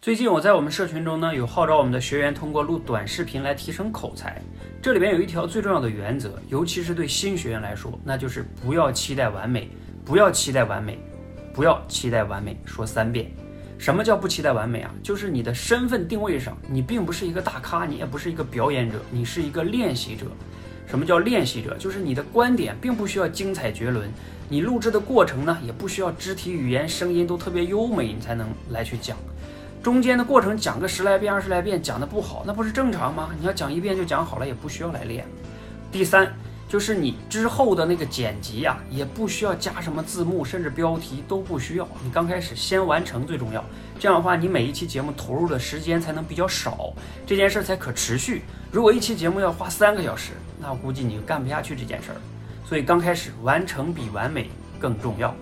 最近我在我们社群中呢，有号召我们的学员通过录短视频来提升口才。这里边有一条最重要的原则，尤其是对新学员来说，那就是不要期待完美，不要期待完美，不要期待完美。说三遍。什么叫不期待完美啊？就是你的身份定位上，你并不是一个大咖，你也不是一个表演者，你是一个练习者。什么叫练习者？就是你的观点并不需要精彩绝伦，你录制的过程呢，也不需要肢体语言、声音都特别优美，你才能来去讲。中间的过程讲个十来遍、二十来遍，讲的不好，那不是正常吗？你要讲一遍就讲好了，也不需要来练。第三，就是你之后的那个剪辑呀，也不需要加什么字幕，甚至标题都不需要。你刚开始先完成最重要，这样的话，你每一期节目投入的时间才能比较少，这件事才可持续。如果一期节目要花三个小时，那估计你就干不下去这件事儿。所以刚开始完成比完美更重要。